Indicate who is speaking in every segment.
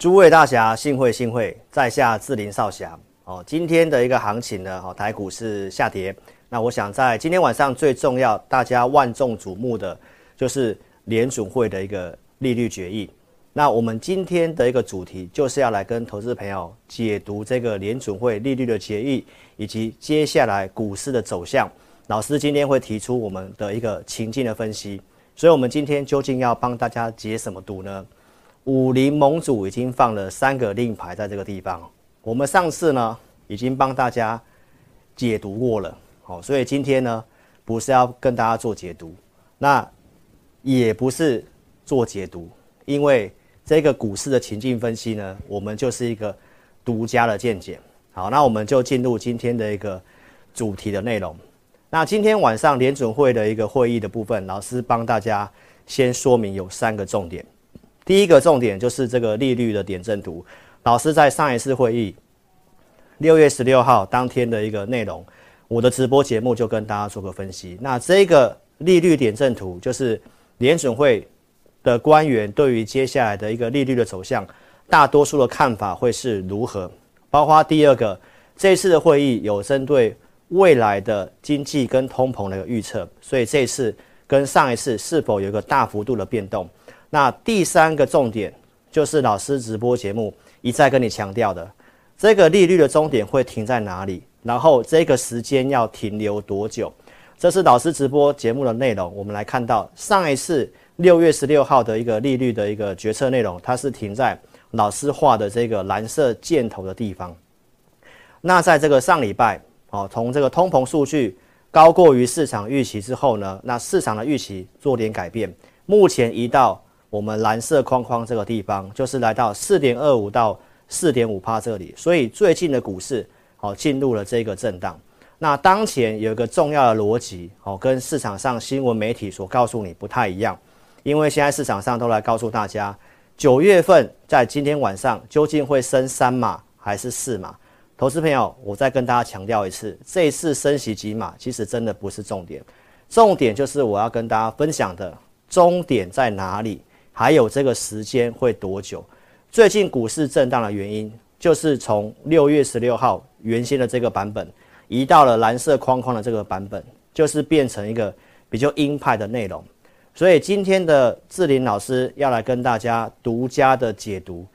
Speaker 1: 诸位大侠，幸会幸会，在下智林少侠。哦，今天的一个行情呢，哦，台股是下跌。那我想在今天晚上最重要，大家万众瞩目的，就是联准会的一个利率决议。那我们今天的一个主题，就是要来跟投资朋友解读这个联准会利率的决议，以及接下来股市的走向。老师今天会提出我们的一个情境的分析。所以，我们今天究竟要帮大家解什么读呢？武林盟主已经放了三个令牌在这个地方，我们上次呢已经帮大家解读过了，好，所以今天呢不是要跟大家做解读，那也不是做解读，因为这个股市的情境分析呢，我们就是一个独家的见解。好，那我们就进入今天的一个主题的内容。那今天晚上联准会的一个会议的部分，老师帮大家先说明有三个重点。第一个重点就是这个利率的点阵图。老师在上一次会议，六月十六号当天的一个内容，我的直播节目就跟大家做个分析。那这个利率点阵图就是联准会的官员对于接下来的一个利率的走向，大多数的看法会是如何？包括第二个，这次的会议有针对未来的经济跟通膨的一个预测，所以这次跟上一次是否有一个大幅度的变动？那第三个重点就是老师直播节目一再跟你强调的，这个利率的终点会停在哪里？然后这个时间要停留多久？这是老师直播节目的内容。我们来看到上一次六月十六号的一个利率的一个决策内容，它是停在老师画的这个蓝色箭头的地方。那在这个上礼拜，哦，从这个通膨数据高过于市场预期之后呢，那市场的预期做点改变，目前移到。我们蓝色框框这个地方，就是来到四点二五到四点五趴这里，所以最近的股市好进入了这个震荡。那当前有一个重要的逻辑，哦，跟市场上新闻媒体所告诉你不太一样，因为现在市场上都来告诉大家，九月份在今天晚上究竟会升三码还是四码？投资朋友，我再跟大家强调一次，这一次升息几码其实真的不是重点，重点就是我要跟大家分享的终点在哪里。还有这个时间会多久？最近股市震荡的原因，就是从六月十六号原先的这个版本，移到了蓝色框框的这个版本，就是变成一个比较鹰派的内容。所以今天的智霖老师要来跟大家独家的解读，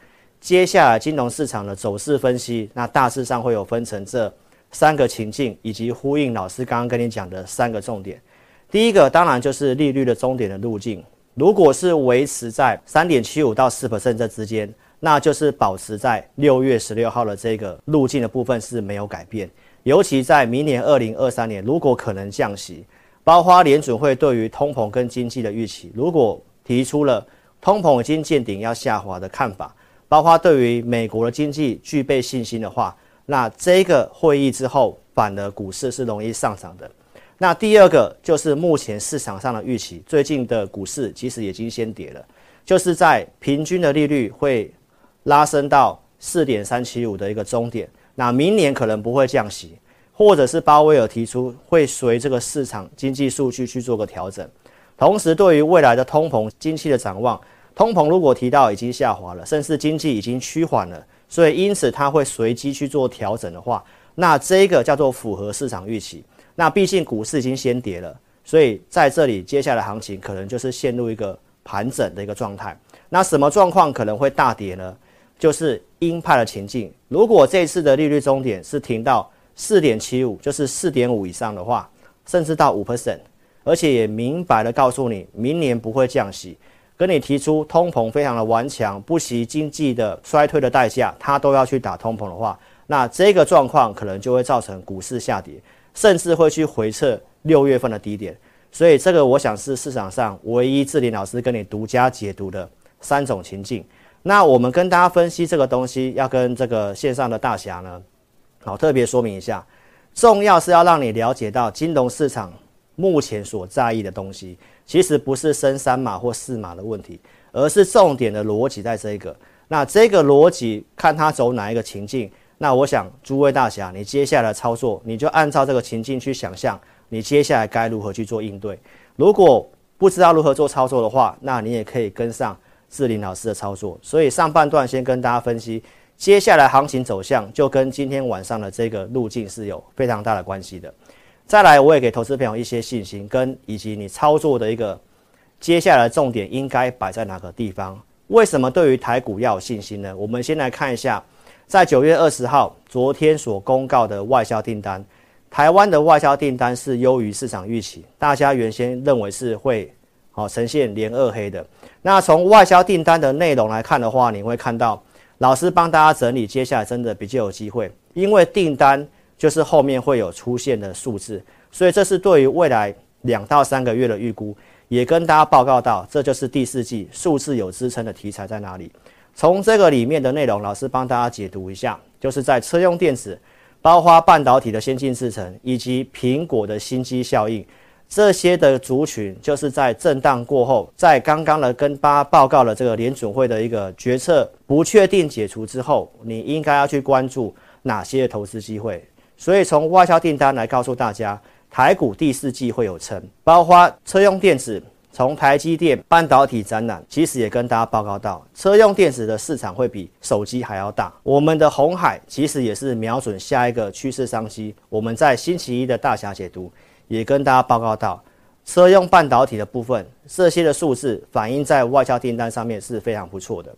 Speaker 1: 接下来金融市场的走势分析。那大致上会有分成这三个情境，以及呼应老师刚刚跟你讲的三个重点。第一个当然就是利率的终点的路径。如果是维持在三点七五到四 percent 这之间，那就是保持在六月十六号的这个路径的部分是没有改变。尤其在明年二零二三年，如果可能降息，包括联准会对于通膨跟经济的预期，如果提出了通膨已经见顶要下滑的看法，包括对于美国的经济具备信心的话，那这个会议之后，反而股市是容易上涨的。那第二个就是目前市场上的预期，最近的股市其实已经先跌了，就是在平均的利率会拉升到四点三七五的一个终点。那明年可能不会降息，或者是鲍威尔提出会随这个市场经济数据去做个调整。同时，对于未来的通膨经济的展望，通膨如果提到已经下滑了，甚至经济已经趋缓了，所以因此它会随机去做调整的话，那这个叫做符合市场预期。那毕竟股市已经先跌了，所以在这里接下来行情可能就是陷入一个盘整的一个状态。那什么状况可能会大跌呢？就是鹰派的情境。如果这次的利率终点是停到四点七五，就是四点五以上的话，甚至到五 percent，而且也明白的告诉你明年不会降息，跟你提出通膨非常的顽强，不惜经济的衰退的代价，他都要去打通膨的话，那这个状况可能就会造成股市下跌。甚至会去回测六月份的低点，所以这个我想是市场上唯一志林老师跟你独家解读的三种情境。那我们跟大家分析这个东西，要跟这个线上的大侠呢，好特别说明一下，重要是要让你了解到金融市场目前所在意的东西，其实不是升三码或四码的问题，而是重点的逻辑在这个。那这个逻辑看它走哪一个情境。那我想，诸位大侠，你接下来的操作，你就按照这个情境去想象，你接下来该如何去做应对。如果不知道如何做操作的话，那你也可以跟上志林老师的操作。所以上半段先跟大家分析，接下来行情走向就跟今天晚上的这个路径是有非常大的关系的。再来，我也给投资朋友一些信心，跟以及你操作的一个接下来重点应该摆在哪个地方？为什么对于台股要有信心呢？我们先来看一下，在九月二十号昨天所公告的外销订单。台湾的外销订单是优于市场预期，大家原先认为是会好呈现连二黑的。那从外销订单的内容来看的话，你会看到老师帮大家整理，接下来真的比较有机会，因为订单就是后面会有出现的数字，所以这是对于未来两到三个月的预估，也跟大家报告到，这就是第四季数字有支撑的题材在哪里。从这个里面的内容，老师帮大家解读一下，就是在车用电子。包括半导体的先进制程，以及苹果的新机效应，这些的族群，就是在震荡过后，在刚刚的跟大家报告了这个联准会的一个决策不确定解除之后，你应该要去关注哪些投资机会。所以从外销订单来告诉大家，台股第四季会有成，包括车用电子。从台积电半导体展览，其实也跟大家报告到，车用电子的市场会比手机还要大。我们的红海其实也是瞄准下一个趋势商机。我们在星期一的大侠解读也跟大家报告到，车用半导体的部分，这些的数字反映在外销订单上面是非常不错的。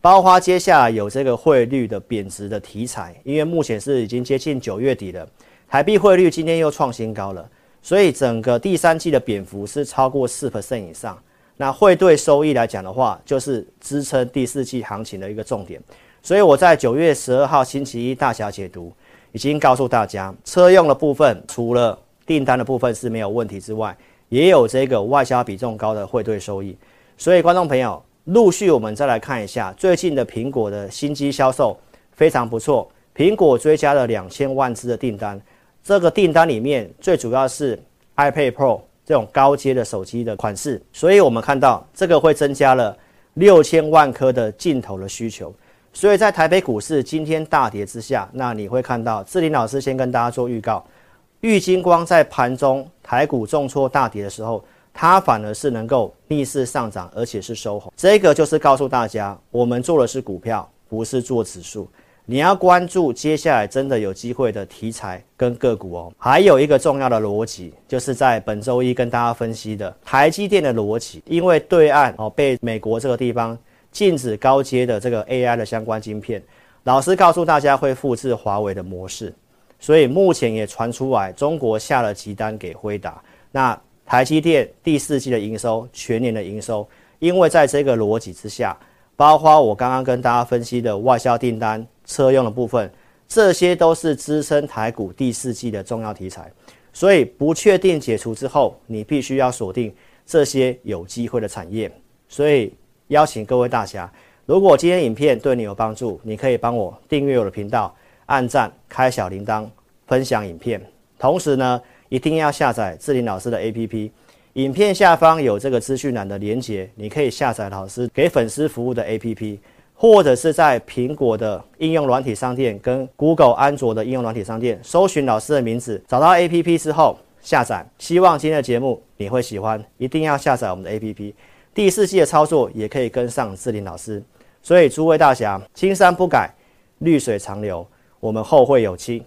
Speaker 1: 包括接下来有这个汇率的贬值的题材，因为目前是已经接近九月底了，台币汇率今天又创新高了。所以整个第三季的贬幅是超过四 percent 以上，那汇兑收益来讲的话，就是支撑第四季行情的一个重点。所以我在九月十二号星期一大侠解读已经告诉大家，车用的部分除了订单的部分是没有问题之外，也有这个外销比重高的汇兑收益。所以观众朋友，陆续我们再来看一下最近的苹果的新机销售非常不错，苹果追加了两千万支的订单。这个订单里面最主要是 iPad Pro 这种高阶的手机的款式，所以我们看到这个会增加了六千万颗的镜头的需求。所以在台北股市今天大跌之下，那你会看到智霖老师先跟大家做预告，玉金光在盘中台股重挫大跌的时候，它反而是能够逆势上涨，而且是收红。这个就是告诉大家，我们做的是股票，不是做指数。你要关注接下来真的有机会的题材跟个股哦。还有一个重要的逻辑，就是在本周一跟大家分析的台积电的逻辑，因为对岸哦被美国这个地方禁止高阶的这个 AI 的相关晶片，老师告诉大家会复制华为的模式，所以目前也传出来中国下了急单给辉达。那台积电第四季的营收、全年的营收，因为在这个逻辑之下，包括我刚刚跟大家分析的外销订单。车用的部分，这些都是支撑台股第四季的重要题材，所以不确定解除之后，你必须要锁定这些有机会的产业。所以邀请各位大侠，如果今天影片对你有帮助，你可以帮我订阅我的频道、按赞、开小铃铛、分享影片，同时呢，一定要下载智霖老师的 APP。影片下方有这个资讯栏的连结，你可以下载老师给粉丝服务的 APP。或者是在苹果的应用软体商店跟 Google 安卓的应用软体商店搜寻老师的名字，找到 APP 之后下载。希望今天的节目你会喜欢，一定要下载我们的 APP。第四季的操作也可以跟上志玲老师。所以诸位大侠，青山不改，绿水长流，我们后会有期。